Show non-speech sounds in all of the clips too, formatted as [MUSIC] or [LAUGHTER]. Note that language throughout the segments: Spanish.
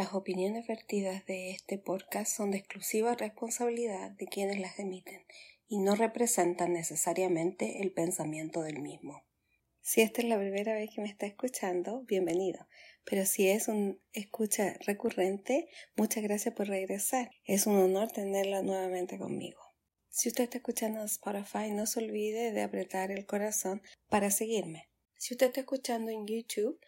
Las opiniones vertidas de este podcast son de exclusiva responsabilidad de quienes las emiten y no representan necesariamente el pensamiento del mismo. Si esta es la primera vez que me está escuchando, bienvenido. Pero si es un escucha recurrente, muchas gracias por regresar. Es un honor tenerla nuevamente conmigo. Si usted está escuchando Spotify, no se olvide de apretar el corazón para seguirme. Si usted está escuchando en YouTube,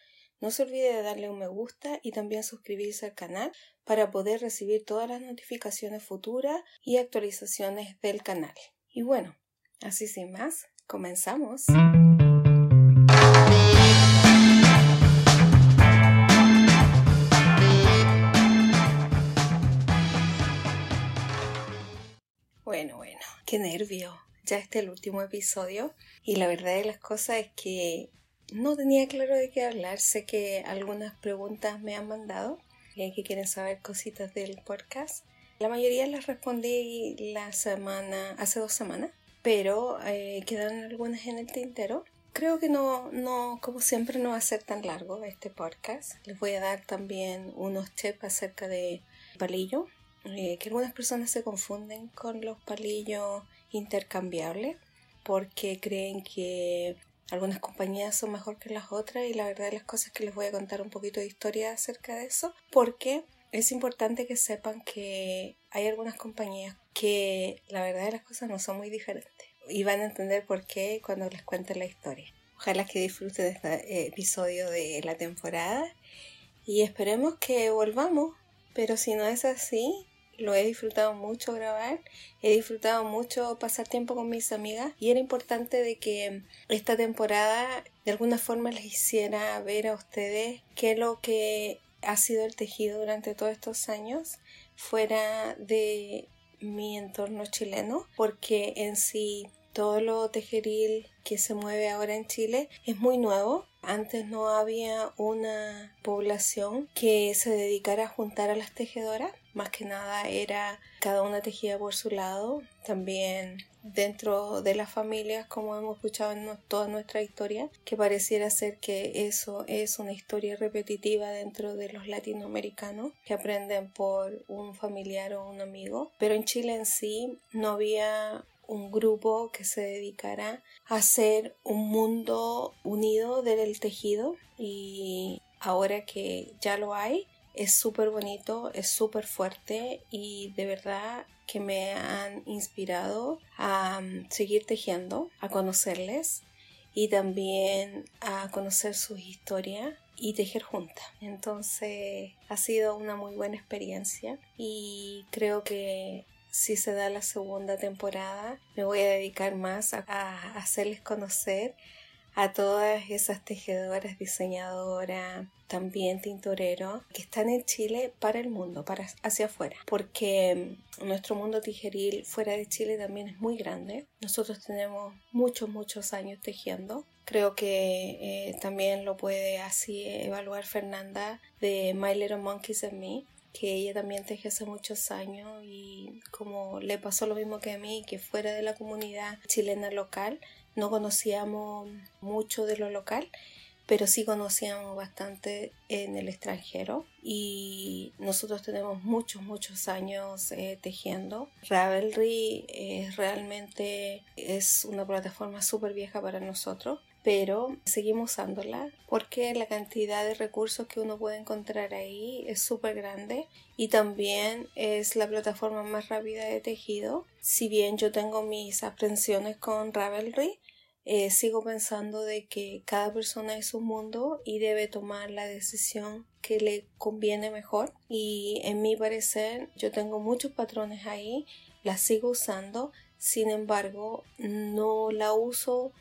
no se olvide de darle un me gusta y también suscribirse al canal para poder recibir todas las notificaciones futuras y actualizaciones del canal. Y bueno, así sin más, comenzamos. Bueno, bueno, qué nervio. Ya este es el último episodio y la verdad de las cosas es que no tenía claro de qué hablar. Sé que algunas preguntas me han mandado que quieren saber cositas del podcast. La mayoría las respondí la semana, hace dos semanas, pero eh, quedaron algunas en el tintero. Creo que no, no, como siempre, no va a ser tan largo este podcast. Les voy a dar también unos tips acerca de palillo, eh, que algunas personas se confunden con los palillos intercambiables porque creen que algunas compañías son mejor que las otras y la verdad de las cosas es que les voy a contar un poquito de historia acerca de eso porque es importante que sepan que hay algunas compañías que la verdad de las cosas no son muy diferentes y van a entender por qué cuando les cuente la historia. Ojalá que disfruten de este episodio de la temporada y esperemos que volvamos, pero si no es así, lo he disfrutado mucho grabar, he disfrutado mucho pasar tiempo con mis amigas y era importante de que esta temporada de alguna forma les hiciera ver a ustedes qué lo que ha sido el tejido durante todos estos años fuera de mi entorno chileno, porque en sí todo lo tejeril que se mueve ahora en Chile es muy nuevo. Antes no había una población que se dedicara a juntar a las tejedoras más que nada era cada una tejida por su lado, también dentro de las familias, como hemos escuchado en toda nuestra historia, que pareciera ser que eso es una historia repetitiva dentro de los latinoamericanos que aprenden por un familiar o un amigo, pero en Chile en sí no había un grupo que se dedicara a hacer un mundo unido del tejido y ahora que ya lo hay, es súper bonito, es súper fuerte y de verdad que me han inspirado a mm, seguir tejiendo, a conocerles y también a conocer sus historias y tejer juntas. Entonces ha sido una muy buena experiencia y creo que si se da la segunda temporada me voy a dedicar más a, a hacerles conocer a todas esas tejedoras, diseñadoras, también tintoreros que están en Chile para el mundo, para hacia afuera, porque nuestro mundo tijeril fuera de Chile también es muy grande. Nosotros tenemos muchos, muchos años tejiendo. Creo que eh, también lo puede así evaluar Fernanda de My Little Monkeys and Me, que ella también teje hace muchos años y como le pasó lo mismo que a mí, que fuera de la comunidad chilena local, no conocíamos mucho de lo local, pero sí conocíamos bastante en el extranjero y nosotros tenemos muchos, muchos años eh, tejiendo. Ravelry es realmente es una plataforma súper vieja para nosotros pero seguimos usándola porque la cantidad de recursos que uno puede encontrar ahí es súper grande y también es la plataforma más rápida de tejido. Si bien yo tengo mis aprensiones con Ravelry, eh, sigo pensando de que cada persona es un mundo y debe tomar la decisión que le conviene mejor y en mi parecer yo tengo muchos patrones ahí, la sigo usando, sin embargo no la uso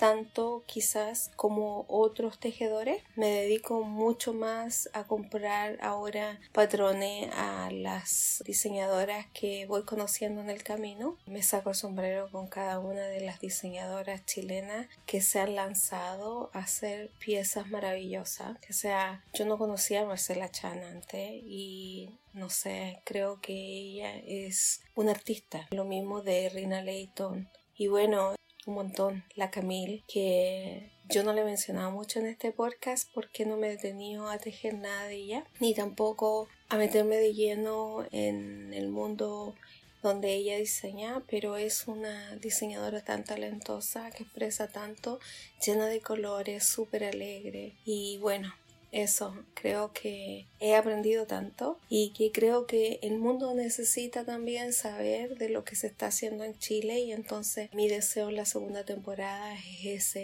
tanto quizás como otros tejedores. Me dedico mucho más a comprar ahora patrones a las diseñadoras que voy conociendo en el camino. Me saco el sombrero con cada una de las diseñadoras chilenas que se han lanzado a hacer piezas maravillosas. O sea, yo no conocía a Marcela Chan antes y no sé, creo que ella es una artista. Lo mismo de Rina Leighton. Y bueno, un montón. La Camille, que Yo no le he mencionado mucho en este podcast porque no me he detenido a tejer nada de ella, ni tampoco a meterme de lleno en el mundo donde ella diseña, pero es una diseñadora tan talentosa que expresa tanto, llena de colores, súper alegre. Y bueno, eso, creo que he aprendido tanto y que creo que el mundo necesita también saber de lo que se está haciendo en Chile y entonces mi deseo en la segunda temporada es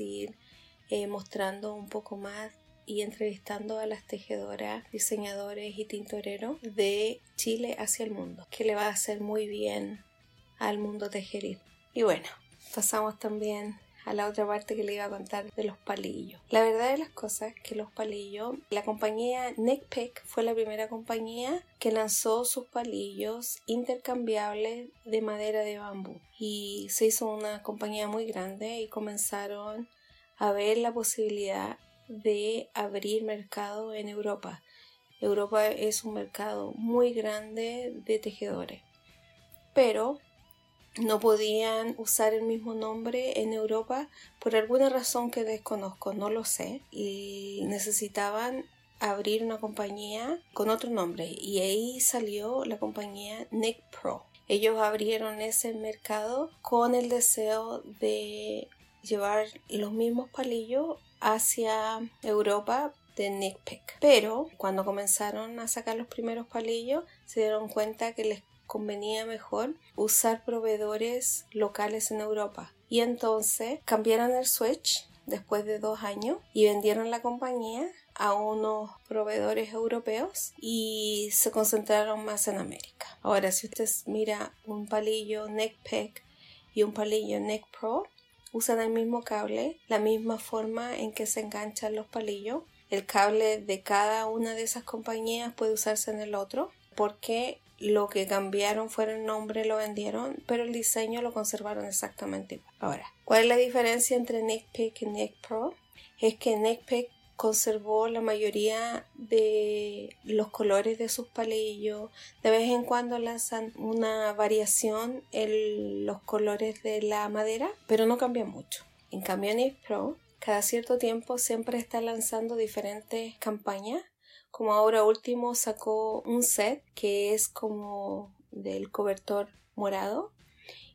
ir eh, mostrando un poco más y entrevistando a las tejedoras, diseñadores y tintoreros de Chile hacia el mundo, que le va a hacer muy bien al mundo tejeril. Y bueno, pasamos también a la otra parte que le iba a contar de los palillos. La verdad de las cosas que los palillos, la compañía Neckpick fue la primera compañía que lanzó sus palillos intercambiables de madera de bambú y se hizo una compañía muy grande y comenzaron a ver la posibilidad de abrir mercado en Europa. Europa es un mercado muy grande de tejedores, pero no podían usar el mismo nombre en Europa por alguna razón que desconozco, no lo sé, y necesitaban abrir una compañía con otro nombre y ahí salió la compañía Nick Pro. Ellos abrieron ese mercado con el deseo de llevar los mismos palillos hacia Europa de Nick Pick. Pero cuando comenzaron a sacar los primeros palillos se dieron cuenta que les convenía mejor usar proveedores locales en Europa. Y entonces cambiaron el switch después de dos años y vendieron la compañía a unos proveedores europeos y se concentraron más en América. Ahora, si usted mira un palillo Neck Pick y un palillo Neck Pro, usan el mismo cable, la misma forma en que se enganchan los palillos. El cable de cada una de esas compañías puede usarse en el otro porque lo que cambiaron fue el nombre, lo vendieron, pero el diseño lo conservaron exactamente Ahora, ¿cuál es la diferencia entre Pick y Nick Pro? Es que Pick conservó la mayoría de los colores de sus palillos. De vez en cuando lanzan una variación en los colores de la madera, pero no cambia mucho. En cambio, Nick Pro cada cierto tiempo siempre está lanzando diferentes campañas como ahora último sacó un set que es como del cobertor morado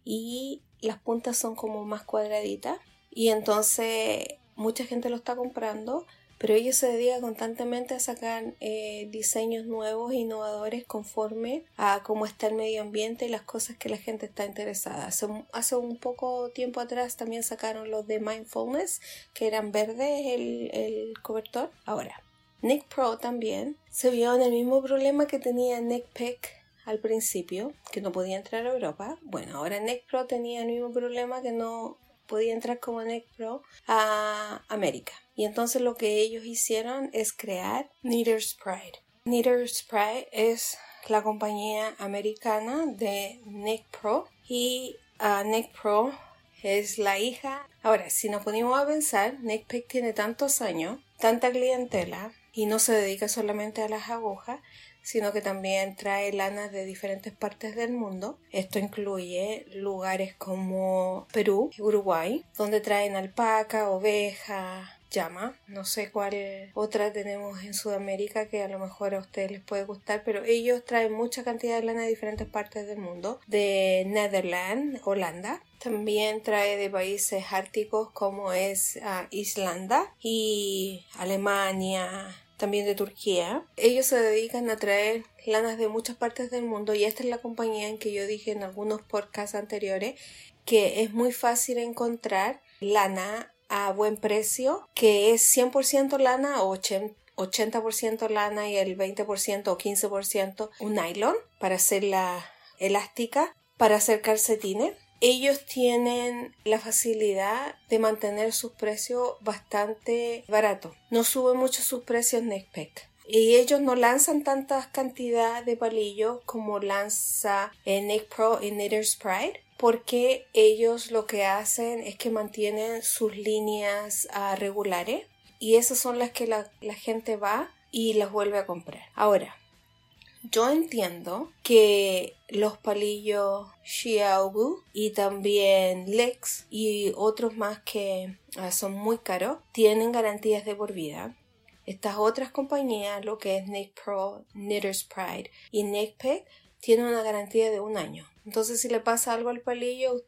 y las puntas son como más cuadraditas y entonces mucha gente lo está comprando pero ellos se dedican constantemente a sacar eh, diseños nuevos, innovadores, conforme a cómo está el medio ambiente y las cosas que la gente está interesada. Hace, un poco tiempo atrás también sacaron los de Mindfulness, que eran verdes el cobertor. Ahora, Nick Pro también se vio en el mismo problema que tenía Nick Pick al principio, que no podía entrar a Europa. Bueno, ahora Nick Pro tenía el mismo problema que no podía entrar como Nick Pro a América. Y entonces lo que ellos hicieron es crear Knitter's Pride. Knitter's Pride es la compañía americana de Nick Pro y uh, Nick Pro es la hija. Ahora, si nos ponemos a pensar, Nick Pick tiene tantos años, tanta clientela, y no se dedica solamente a las agujas, sino que también trae lanas de diferentes partes del mundo. Esto incluye lugares como Perú, Uruguay, donde traen alpaca, oveja, llama. No sé cuál otra tenemos en Sudamérica que a lo mejor a ustedes les puede gustar, pero ellos traen mucha cantidad de lana de diferentes partes del mundo. De Netherlands, Holanda. También trae de países árticos como es uh, Islanda y Alemania, también de Turquía. Ellos se dedican a traer lanas de muchas partes del mundo y esta es la compañía en que yo dije en algunos podcasts anteriores que es muy fácil encontrar lana a buen precio, que es 100% lana o 80% lana y el 20% o 15% un nylon para hacerla elástica, para hacer calcetines ellos tienen la facilidad de mantener sus precios bastante baratos. No suben mucho sus precios Nextpack. Y ellos no lanzan tantas cantidades de palillos como lanza Nick Pro y Knitter's Pride porque ellos lo que hacen es que mantienen sus líneas uh, regulares y esas son las que la, gente va y las vuelve a comprar. Ahora, Yo entiendo que los palillos Xiaogu y también Lex y otros más que ah, son muy caros tienen garantías de por vida. Estas otras compañías, lo que es Nick Pro, Knitter's Pride y Nickpick, tienen una garantía de un año. Entonces, si le pasa algo al palillo,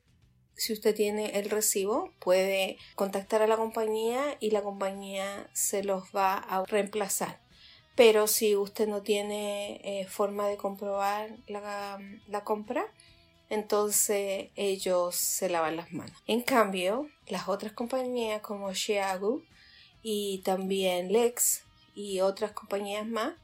si usted tiene el recibo, puede contactar a la compañía y la compañía se los va a reemplazar. Pero si usted no tiene eh, forma de comprobar la, compra, entonces ellos se lavan las manos. En cambio, las otras compañías como Xiaogu y también Lex y otras compañías más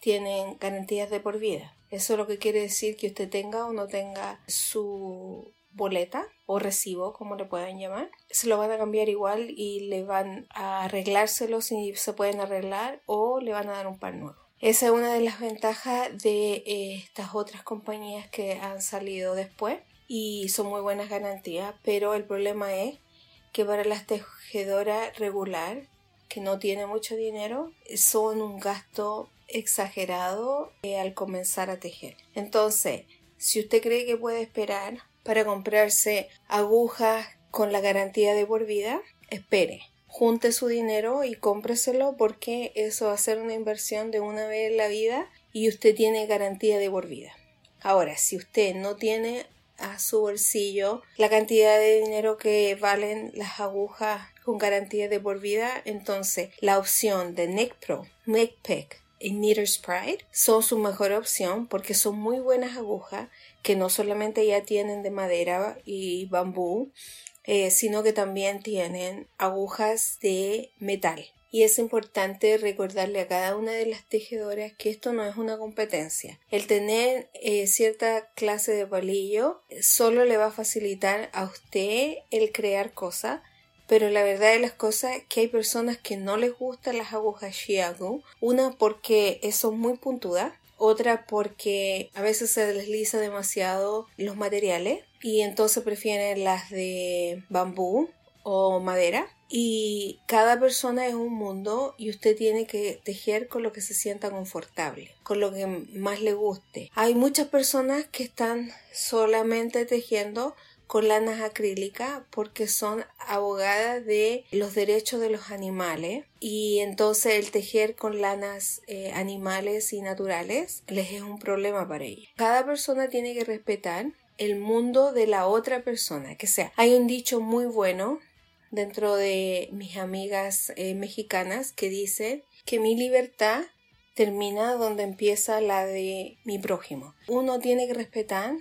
tienen garantías de por vida. Eso es lo que quiere decir que usted tenga o no tenga su boleta o recibo, como le puedan llamar, se lo van a cambiar igual y le van a arreglárselo si se pueden arreglar o le van a dar un par nuevo. Esa es una de las ventajas de eh, estas otras compañías que han salido después y son muy buenas garantías, pero el problema es que para las tejedoras regular, que no tiene mucho dinero, son un gasto exagerado eh, al comenzar a tejer. Entonces, si usted cree que puede esperar para comprarse agujas con la garantía de por vida, espere. Junte su dinero y cómpreselo porque eso va a ser una inversión de una vez en la vida y usted tiene garantía de por vida. Ahora, si usted no tiene a su bolsillo la cantidad de dinero que valen las agujas con garantía de por vida, entonces la opción de Nick Pro, Y Knitter's Pride son su mejor opción porque son muy buenas agujas que no solamente ya tienen de madera y bambú, eh, sino que también tienen agujas de metal. Y es importante recordarle a cada una de las tejedoras que esto no es una competencia. El tener eh, cierta clase de palillo solo le va a facilitar a usted el crear cosas, pero la verdad de las cosas es que hay personas que no les gustan las agujas Chiago, una porque son muy puntudas otra porque a veces se desliza demasiado los materiales y entonces prefieren las de bambú o madera y cada persona es un mundo y usted tiene que tejer con lo que se sienta confortable, con lo que más le guste. Hay muchas personas que están solamente tejiendo con lanas acrílicas porque son abogadas de los derechos de los animales y entonces el tejer con lanas eh, animales y naturales les es un problema para ellos. Cada persona tiene que respetar el mundo de la otra persona, que sea. Hay un dicho muy bueno dentro de mis amigas eh, mexicanas que dice que mi libertad termina donde empieza la de mi prójimo. Uno tiene que respetar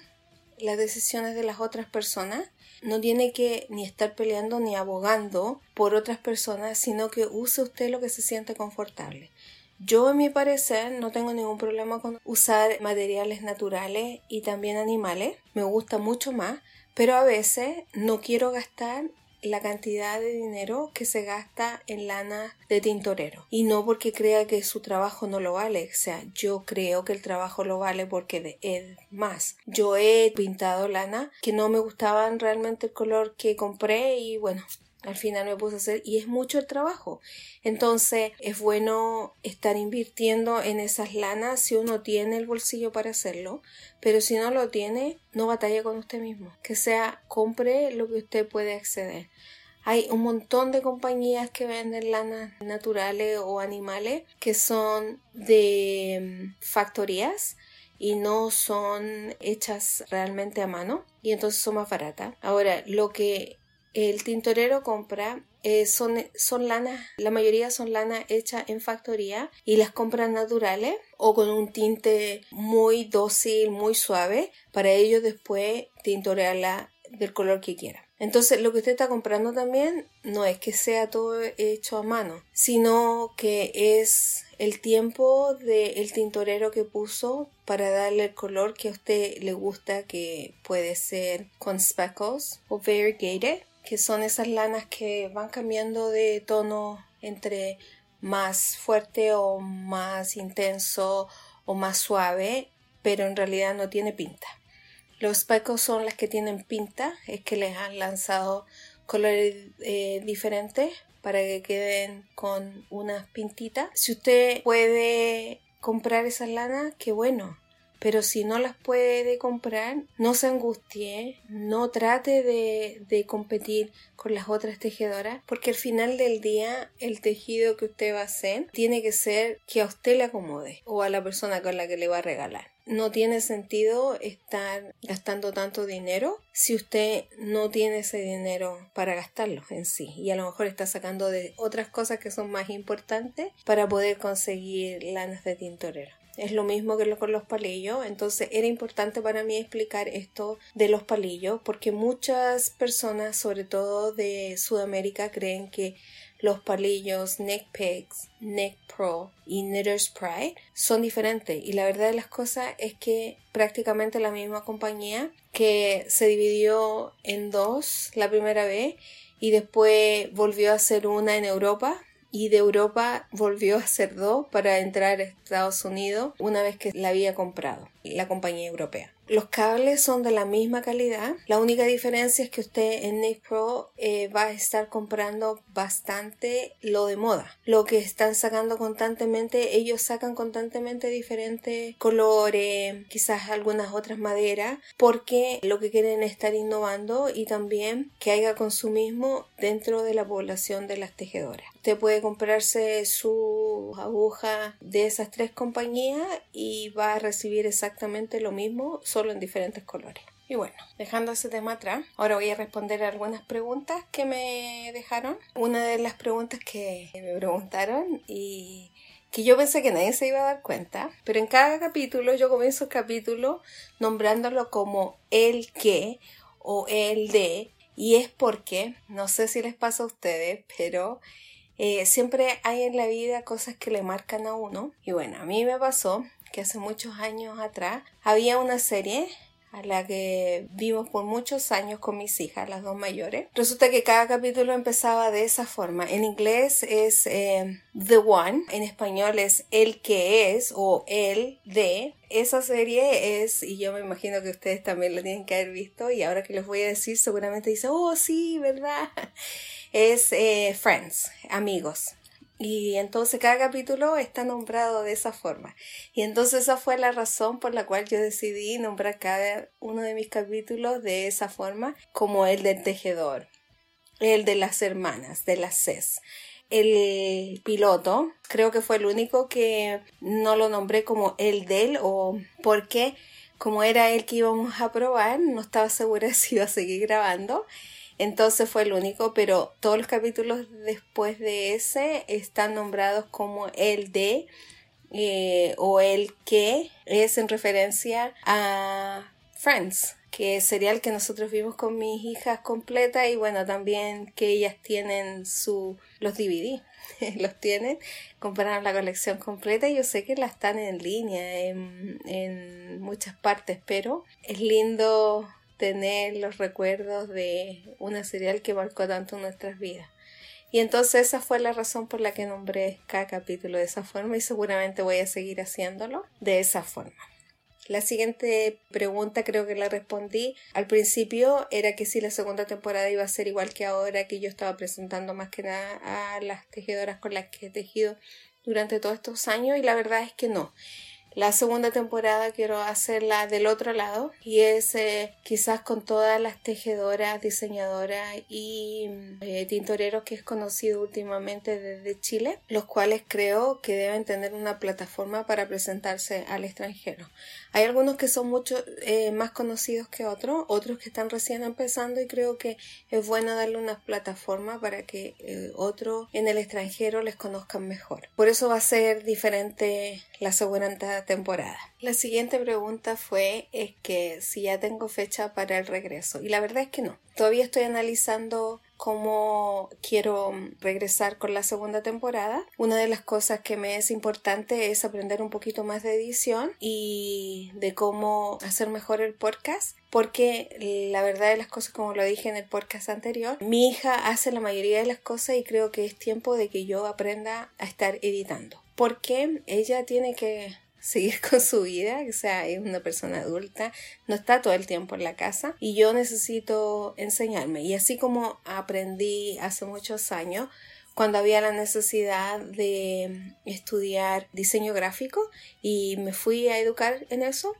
las decisiones de las otras personas. No tiene que ni estar peleando ni abogando por otras personas, sino que use usted lo que se siente confortable. Yo, en mi parecer, no tengo ningún problema con usar materiales naturales y también animales. Me gusta mucho más, pero a veces no quiero gastar la cantidad de dinero que se gasta en lana de tintorero y no porque crea que su trabajo no lo vale, o sea, yo creo que el trabajo lo vale porque es más. Yo he pintado lana que no me gustaban realmente el color que compré y bueno, al final me puse a hacer y es mucho el trabajo. Entonces es bueno estar invirtiendo en esas lanas si uno tiene el bolsillo para hacerlo, pero si no lo tiene, no batalla con usted mismo. Que sea, compre lo que usted puede acceder. Hay un montón de compañías que venden lanas naturales o animales que son de mm, factorías y no son hechas realmente a mano y entonces son más baratas. Ahora, lo que el tintorero compra eh, son, son lanas, la mayoría son lanas hechas en factoría y las compran naturales o con un tinte muy dócil, muy suave, para ellos después tintorearla del color que quiera. Entonces lo que usted está comprando también no es que sea todo hecho a mano, sino que es el tiempo del tintorero que puso para darle el color que a usted le gusta, que puede ser con speckles o variegated que son esas lanas que van cambiando de tono entre más fuerte o más intenso o más suave, pero en realidad no tiene pinta. Los pecos son las que tienen pinta, es que les han lanzado colores eh, diferentes para que queden con unas pintitas. Si usted puede comprar esas lanas, qué bueno. Pero si no las puede comprar, no se angustie, no trate de, de competir con las otras tejedoras, porque al final del día el tejido que usted va a hacer tiene que ser que a usted le acomode o a la persona con la que le va a regalar. No tiene sentido estar gastando tanto dinero si usted no tiene ese dinero para gastarlo en sí y a lo mejor está sacando de otras cosas que son más importantes para poder conseguir lanas de tintorero. Es lo mismo que lo con los palillos, entonces era importante para mí explicar esto de los palillos porque muchas personas, sobre todo de Sudamérica, creen que los palillos Neck Pegs, Neck Pro y Knitter's Pride son diferentes. Y la verdad de las cosas es que prácticamente la misma compañía que se dividió en dos la primera vez y después volvió a hacer una en Europa y de Europa volvió a hacer dos para entrar a Estados Unidos una vez que la había comprado la compañía europea. Los cables son de la misma calidad. La única diferencia es que usted en Nick Pro eh, va a estar comprando bastante lo de moda. Lo que están sacando constantemente, ellos sacan constantemente diferentes colores, quizás algunas otras maderas, porque lo que quieren es estar innovando y también que haya consumismo dentro de la población de las tejedoras. Usted puede comprarse su aguja de esas tres compañías y va a recibir exactamente lo mismo, solo en diferentes colores. Y bueno, dejando ese tema atrás, ahora voy a responder algunas preguntas que me dejaron. Una de las preguntas que me preguntaron y que yo pensé que nadie se iba a dar cuenta, pero en cada capítulo yo comienzo el capítulo nombrándolo como el que o el de, y es porque, no sé si les pasa a ustedes, pero eh, siempre hay en la vida cosas que le marcan a uno. Y bueno, a mí me pasó que hace muchos años atrás había una serie a la que vimos por muchos años con mis hijas, las dos mayores. Resulta que cada capítulo empezaba de esa forma. En inglés es eh, The One, en español es El que es o El de. Esa serie es, y yo me imagino que ustedes también la tienen que haber visto, y ahora que les voy a decir, seguramente dicen, oh sí, ¿verdad? Es eh, Friends, amigos. Y entonces cada capítulo está nombrado de esa forma. Y entonces esa fue la razón por la cual yo decidí nombrar cada uno de mis capítulos de esa forma, como el del tejedor, el de las hermanas, de las CES. El piloto, creo que fue el único que no lo nombré como el del o porque como era el que íbamos a probar, no estaba segura [LAUGHS] si iba a seguir grabando entonces fue el único, pero todos los capítulos después de ese están nombrados como el de eh, o el que es en referencia a Friends, que sería el que nosotros vimos con mis hijas completa y bueno, también que ellas tienen su los DVD, [LAUGHS] los tienen, compraron la colección completa y yo sé que la están en línea en, en muchas partes, pero es lindo tener los recuerdos de una serial que marcó tanto nuestras vidas. Y entonces esa fue la razón por la que nombré cada capítulo de esa forma y seguramente voy a seguir haciéndolo de esa forma. La siguiente pregunta creo que la respondí al principio era que si la segunda temporada iba a ser igual que ahora que yo estaba presentando más que nada a las tejedoras con las que he tejido durante todos estos años y la verdad es que no. La segunda temporada quiero hacerla del otro lado y es eh, quizás con todas las tejedoras, diseñadoras y eh, tintoreros que he conocido últimamente desde Chile, los cuales creo que deben tener una plataforma para presentarse al extranjero. Hay algunos que son mucho eh, más conocidos que otros, otros que están recién empezando y creo que es bueno darle una plataforma para que otros en el extranjero les conozcan mejor. Por eso va a ser diferente la segunda temporada. La siguiente pregunta fue es que si ya tengo fecha para el regreso y la verdad es que no. Todavía estoy analizando cómo quiero regresar con la segunda temporada. Una de las cosas que me es importante es aprender un poquito más de edición y de cómo hacer mejor el podcast porque la verdad de las cosas como lo dije en el podcast anterior mi hija hace la mayoría de las cosas y creo que es tiempo de que yo aprenda a estar editando porque ella tiene que seguir [LAUGHS] con su vida, o sea, es una persona adulta, no está todo el tiempo en la casa y yo necesito enseñarme. Y así como aprendí hace muchos años, cuando había la necesidad de estudiar diseño gráfico y me fui a educar en eso.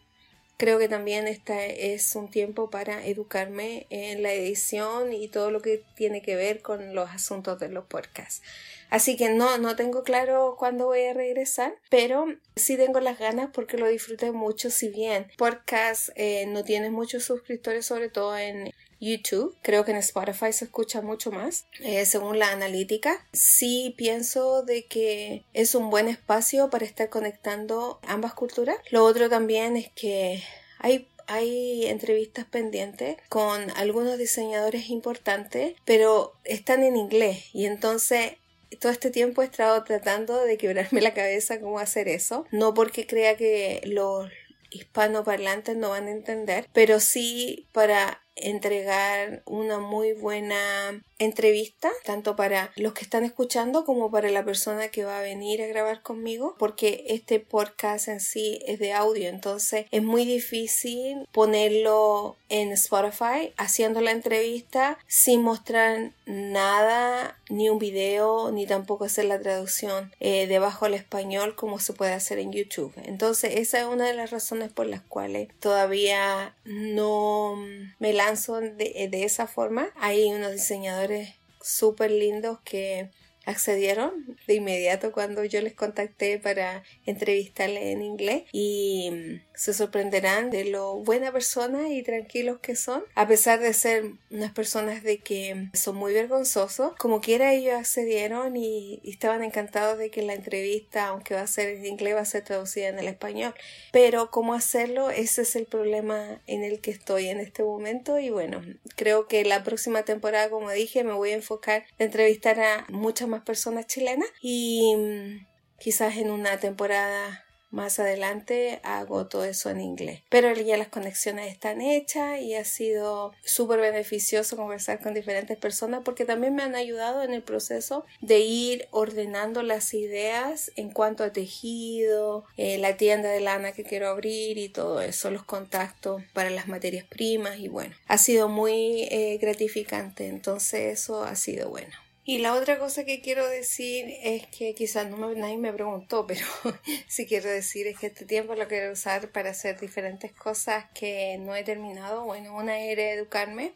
Creo que también este es un tiempo para educarme en la edición y todo lo que tiene que ver con los asuntos de los podcasts. Así que no, no tengo claro cuándo voy a regresar, pero sí tengo las ganas porque lo disfruté mucho. Si bien podcast eh, no tiene muchos suscriptores, sobre todo en YouTube. Creo que en Spotify se escucha mucho más, eh, según la analítica. Sí pienso de que es un buen espacio para estar conectando ambas culturas. Lo otro también es que hay hay entrevistas pendientes con algunos diseñadores importantes, pero están en inglés y entonces todo este tiempo he estado tratando de quebrarme la cabeza cómo hacer eso. No porque crea que los hispanoparlantes no van a entender, pero sí para entregar una muy buena entrevista, tanto para los que están escuchando como para la persona que va a venir a grabar conmigo, porque este podcast en sí es de audio, entonces es muy difícil ponerlo en Spotify haciendo la entrevista sin mostrar nada, ni un video, ni tampoco hacer la traducción eh, debajo al español como se puede hacer en YouTube. Entonces esa es una de las razones por las cuales todavía no me lanzo de, esa forma. Hay unos diseñadores súper lindos que accedieron de inmediato cuando yo les contacté para entrevistarle en inglés y se sorprenderán de lo buena persona y tranquilos que son. A pesar de ser unas personas de que son muy vergonzosos como quiera ellos accedieron y, estaban encantados de que la entrevista aunque va a ser en inglés va a ser traducida en el español. Pero cómo hacerlo ese es el problema en el que estoy en este momento y bueno creo que la próxima temporada como dije me voy a enfocar en entrevistar a muchas más personas chilenas y mm, quizás en una temporada más adelante hago todo eso en inglés. Pero ya las conexiones están hechas y ha sido súper beneficioso conversar con diferentes personas porque también me han ayudado en el proceso de ir ordenando las ideas en cuanto a tejido, eh, la tienda de lana que quiero abrir y todo eso, los contactos para las materias primas y bueno, ha sido muy eh, gratificante. Entonces eso ha sido bueno. Y la otra cosa que quiero decir es que quizás no me, nadie me preguntó, pero [LAUGHS] sí quiero decir es que este tiempo lo quiero usar para hacer diferentes cosas que no he terminado. Bueno, una era educarme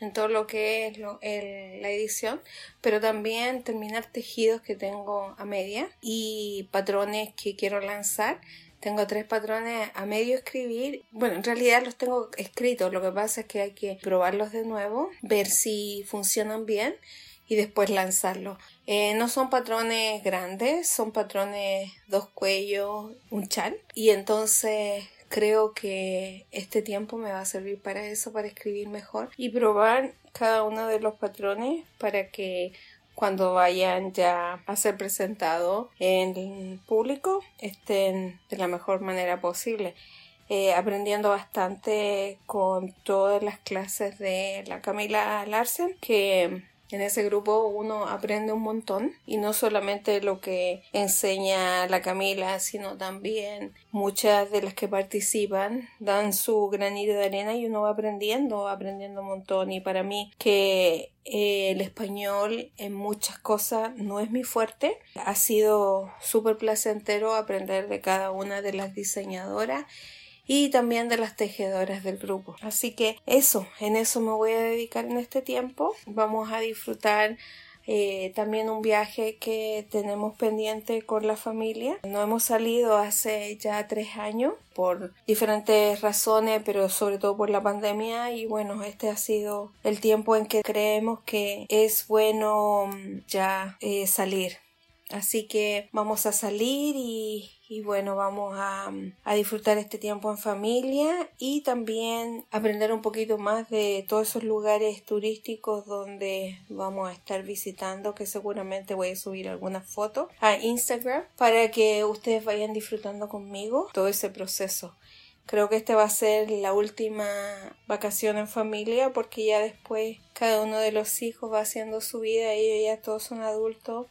en todo lo que es la edición, pero también terminar tejidos que tengo a media y patrones que quiero lanzar. Tengo tres patrones a medio escribir. Bueno, en realidad los tengo escritos. Lo que pasa es que hay que probarlos de nuevo, ver si funcionan bien y después lanzarlo. Eh, no son patrones grandes, son patrones dos cuellos, un chal. Y entonces creo que este tiempo me va a servir para eso, para escribir mejor y probar cada uno de los patrones para que cuando vayan ya a ser presentados en público estén de la mejor manera posible. Eh, aprendiendo bastante con todas las clases de la Camila Larsen que en ese grupo uno aprende un montón y no solamente lo que enseña la Camila, sino también muchas de las que participan dan su granito de arena y uno va aprendiendo, aprendiendo un montón. Y para mí que eh, el español en muchas cosas no es mi fuerte, ha sido súper placentero aprender de cada una de las diseñadoras y también de las tejedoras del grupo. Así que eso, en eso me voy a dedicar en este tiempo. Vamos a disfrutar eh, también un viaje que tenemos pendiente con la familia. No hemos salido hace ya tres años por diferentes razones, pero sobre todo por la pandemia y bueno, este ha sido el tiempo en que creemos que es bueno mm, ya eh, salir. Así que vamos a salir y, y bueno, vamos a, a, disfrutar este tiempo en familia y también aprender un poquito más de todos esos lugares turísticos donde vamos a estar visitando, que seguramente voy a subir algunas fotos a Instagram para que ustedes vayan disfrutando conmigo todo ese proceso. Creo que esta va a ser la última vacación en familia porque ya después cada uno de los hijos va haciendo su vida, ellos ya todos son adultos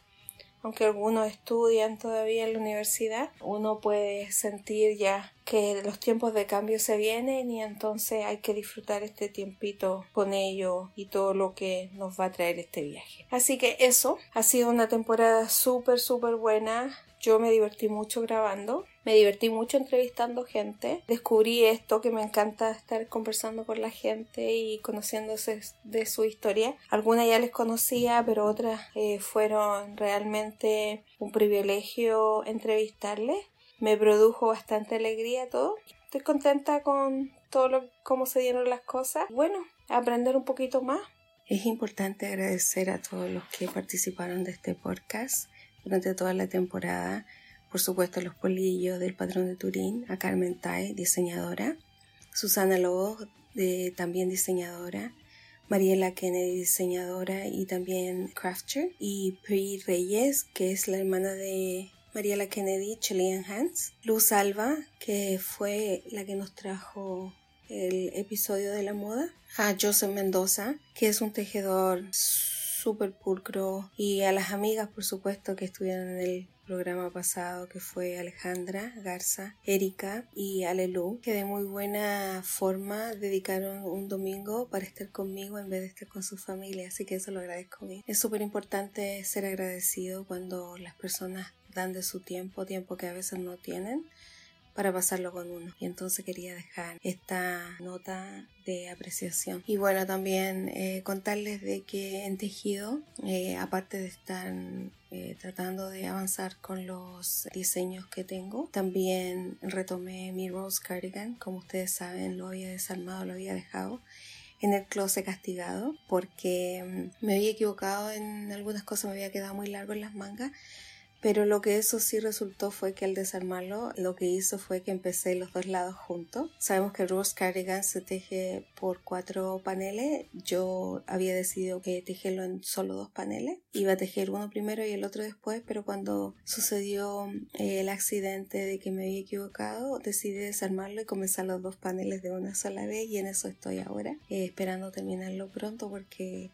aunque algunos estudian todavía en la universidad, uno puede sentir ya que los tiempos de cambio se vienen y entonces hay que disfrutar este tiempito con ellos y todo lo que nos va a traer este viaje. Así que eso ha sido una temporada súper, súper buena. Yo me divertí mucho grabando, me divertí mucho entrevistando gente, descubrí esto que me encanta estar conversando con la gente y conociéndose de su historia. Algunas ya les conocía, pero otras eh, fueron realmente un privilegio entrevistarles. Me produjo bastante alegría todo. Estoy contenta con todo lo cómo se dieron las cosas. Bueno, aprender un poquito más. Es importante agradecer a todos los que participaron de este podcast durante toda la temporada. Por supuesto, los polillos del patrón de Turín, a Carmen Tai, diseñadora, Susana Lobo, de, también diseñadora, Mariela Kennedy, diseñadora y también crafter, y Pri Reyes, que es la hermana de Mariela Kennedy, Chilean Hands, Luz Alba, que fue la que nos trajo el episodio de la moda, a Joseph Mendoza, que es un tejedor súper pulcro y a las amigas por supuesto que estuvieron en el programa pasado que fue Alejandra Garza, Erika y Alelu, que de muy buena forma dedicaron un domingo para estar conmigo en vez de estar con su familia, así que eso lo agradezco bien. Es súper importante ser agradecido cuando las personas dan de su tiempo, tiempo que a veces no tienen para pasarlo con uno. Y entonces quería dejar esta nota de apreciación. Y bueno, también eh, contarles de que en tejido, eh, aparte de estar eh, tratando de avanzar con los diseños que tengo, también retomé mi Rose Cardigan. Como ustedes saben, lo había desarmado, lo había dejado en el closet castigado porque mm, me había equivocado en algunas cosas, me había quedado muy largo en las mangas pero lo que eso sí resultó fue que al desarmarlo, lo que hizo fue que empecé los dos lados juntos. Sabemos que Rose Cardigan se teje por cuatro paneles. Yo había decidido que tejerlo en solo dos paneles. Iba a tejer uno primero y el otro después, pero cuando sucedió eh, el accidente de que me había equivocado, decidí desarmarlo y comenzar los dos paneles de una sola vez y en eso estoy ahora, eh, esperando terminarlo pronto porque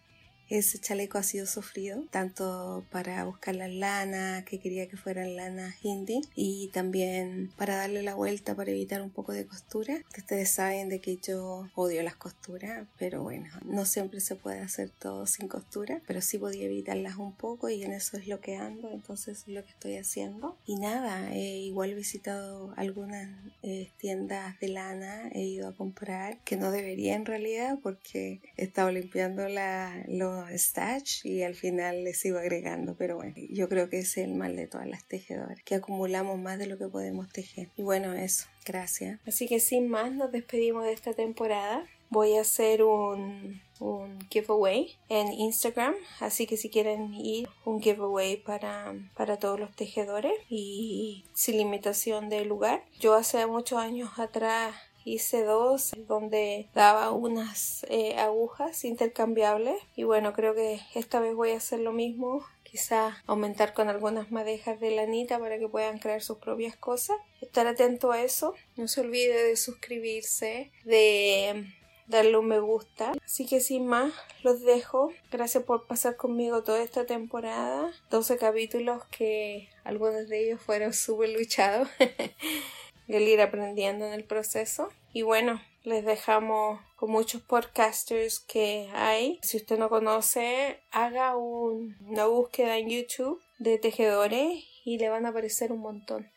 ese chaleco ha sido sufrido, tanto para buscar las lanas, que quería que fueran lanas hindi, y también para darle la vuelta para evitar un poco de costura. Ustedes saben de que yo odio las costuras, pero bueno, no siempre se puede hacer todo sin costura, pero sí podía evitarlas un poco y en eso es lo que ando, entonces es lo que estoy haciendo. Y nada, he igual visitado algunas eh, tiendas de lana, he ido a comprar, que no debería en realidad porque he estado limpiando la, los stash y al final les sigo agregando, pero bueno, yo creo que es el mal de todas las tejedoras, que acumulamos más de lo que podemos tejer. Y bueno, eso, gracias. Así que sin más, nos despedimos de esta temporada. Voy a hacer un, un giveaway en Instagram, así que si quieren ir, un giveaway para, para todos los tejedores y sin limitación de lugar. Yo hace muchos años atrás hice dos donde daba unas eh, agujas intercambiables y bueno creo que esta vez voy a hacer lo mismo quizá aumentar con algunas madejas de lanita para que puedan crear sus propias cosas estar atento a eso no se olvide de suscribirse de darle un me gusta. Así que sin más, los dejo. Gracias por pasar conmigo toda esta temporada. 12 capítulos que algunos de ellos fueron súper luchados. [LAUGHS] el ir aprendiendo en el proceso. Y bueno, les dejamos con muchos podcasters que hay. Si usted no conoce, haga una búsqueda en YouTube de tejedores y le van a aparecer un montón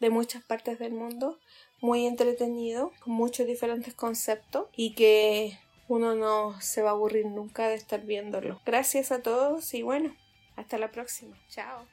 de muchas partes del mundo. Muy entretenido, con muchos diferentes conceptos y que uno no se va a aburrir nunca de estar viéndolo. Gracias a todos y bueno, hasta la próxima. Chao.